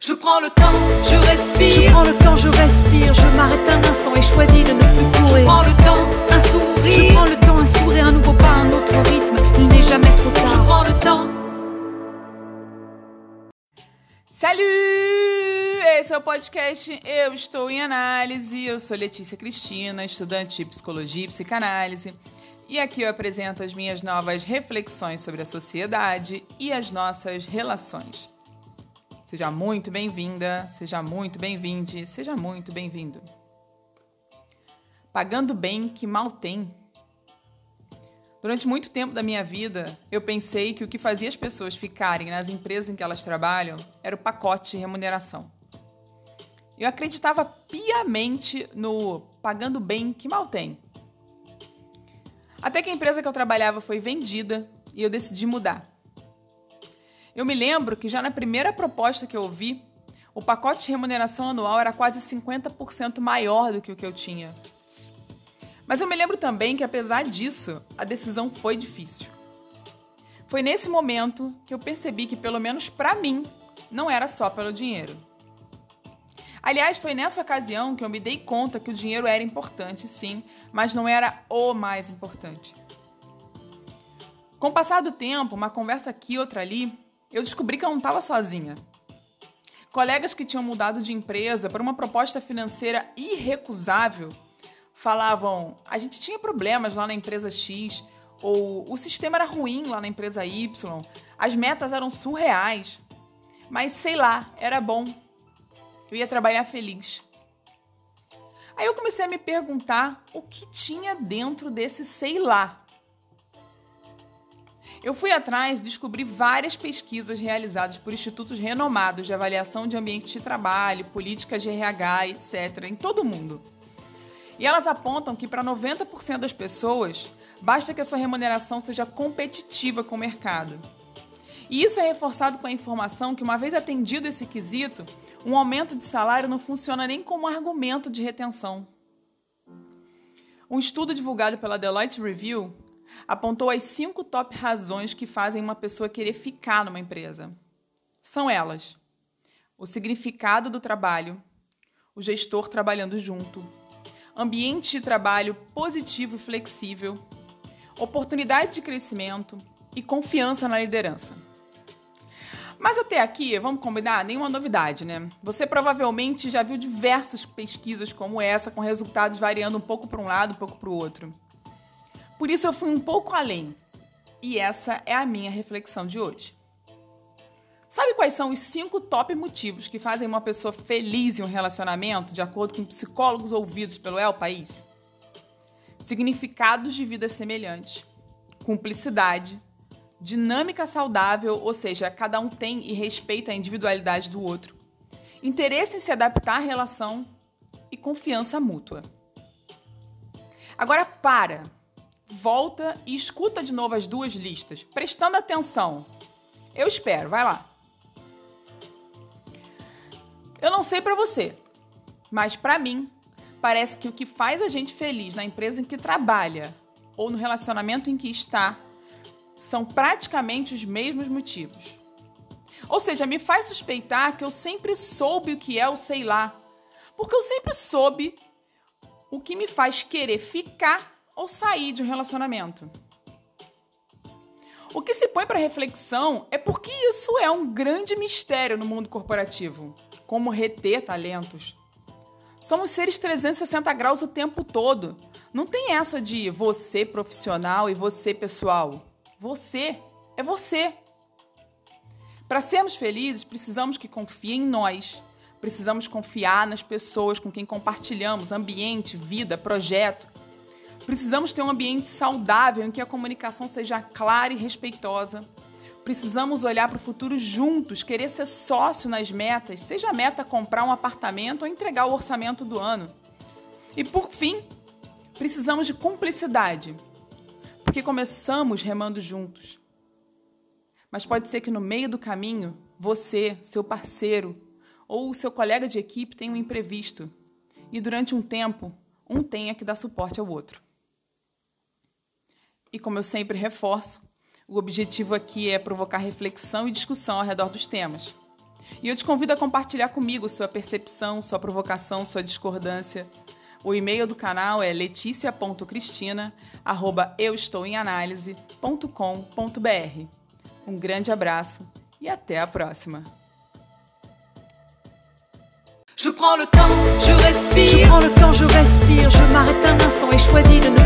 Je prends le temps, je respire. Je prends le temps, je respire, je m'arrête un instant et choisis de ne plus Je courir. prends le temps, un sourire. Je prends le temps, un sourire, un nouveau pas, un autre rythme. Il n'est jamais trop Je tard. prends le temps. Salut! Esse é o podcast Eu Estou em Análise. Eu sou Letícia Cristina, estudante de psicologia e psicanálise. E aqui eu apresento as minhas novas reflexões sobre a sociedade e as nossas relações. Seja muito bem-vinda, seja muito bem-vinde, seja muito bem-vindo. Pagando bem que mal tem. Durante muito tempo da minha vida, eu pensei que o que fazia as pessoas ficarem nas empresas em que elas trabalham era o pacote de remuneração. Eu acreditava piamente no pagando bem que mal tem. Até que a empresa que eu trabalhava foi vendida e eu decidi mudar. Eu me lembro que já na primeira proposta que eu ouvi, o pacote de remuneração anual era quase 50% maior do que o que eu tinha. Mas eu me lembro também que, apesar disso, a decisão foi difícil. Foi nesse momento que eu percebi que, pelo menos para mim, não era só pelo dinheiro. Aliás, foi nessa ocasião que eu me dei conta que o dinheiro era importante, sim, mas não era o mais importante. Com o passar do tempo, uma conversa aqui, outra ali, eu descobri que eu não estava sozinha. Colegas que tinham mudado de empresa por uma proposta financeira irrecusável falavam: a gente tinha problemas lá na empresa X, ou o sistema era ruim lá na empresa Y, as metas eram surreais, mas sei lá, era bom. Eu ia trabalhar feliz. Aí eu comecei a me perguntar o que tinha dentro desse sei lá. Eu fui atrás, descobri várias pesquisas realizadas por institutos renomados de avaliação de ambiente de trabalho, políticas de RH, etc., em todo o mundo. E elas apontam que para 90% das pessoas, basta que a sua remuneração seja competitiva com o mercado. E isso é reforçado com a informação que, uma vez atendido esse quesito, um aumento de salário não funciona nem como argumento de retenção. Um estudo divulgado pela Deloitte Review apontou as cinco top razões que fazem uma pessoa querer ficar numa empresa. São elas: o significado do trabalho, o gestor trabalhando junto, ambiente de trabalho positivo e flexível, oportunidade de crescimento e confiança na liderança. Mas até aqui, vamos combinar, nenhuma novidade, né? Você provavelmente já viu diversas pesquisas como essa, com resultados variando um pouco para um lado, um pouco para o outro. Por isso eu fui um pouco além. E essa é a minha reflexão de hoje. Sabe quais são os cinco top motivos que fazem uma pessoa feliz em um relacionamento, de acordo com psicólogos ouvidos pelo El País? Significados de vida semelhantes, cumplicidade, dinâmica saudável, ou seja, cada um tem e respeita a individualidade do outro, interesse em se adaptar à relação e confiança mútua. Agora para, volta e escuta de novo as duas listas, prestando atenção. Eu espero, vai lá. Eu não sei para você, mas para mim, parece que o que faz a gente feliz na empresa em que trabalha ou no relacionamento em que está são praticamente os mesmos motivos. Ou seja, me faz suspeitar que eu sempre soube o que é o sei lá, porque eu sempre soube o que me faz querer ficar ou sair de um relacionamento. O que se põe para reflexão é porque isso é um grande mistério no mundo corporativo como reter talentos. Somos seres 360 graus o tempo todo. Não tem essa de você profissional e você pessoal. Você é você. Para sermos felizes, precisamos que confiem em nós. Precisamos confiar nas pessoas com quem compartilhamos ambiente, vida, projeto. Precisamos ter um ambiente saudável em que a comunicação seja clara e respeitosa. Precisamos olhar para o futuro juntos, querer ser sócio nas metas, seja a meta comprar um apartamento ou entregar o orçamento do ano. E por fim, precisamos de cumplicidade, porque começamos remando juntos. Mas pode ser que no meio do caminho, você, seu parceiro ou o seu colega de equipe tenha um imprevisto e durante um tempo, um tenha que dar suporte ao outro. E como eu sempre reforço, o objetivo aqui é provocar reflexão e discussão ao redor dos temas. E eu te convido a compartilhar comigo sua percepção, sua provocação, sua discordância. O e-mail do canal é leticia.cristina@euestouemanalise.com.br. Um grande abraço e até a próxima. Je prends le temps, je respire. Je prends le temps, je respire, je m'arrête un instant et choisis de ne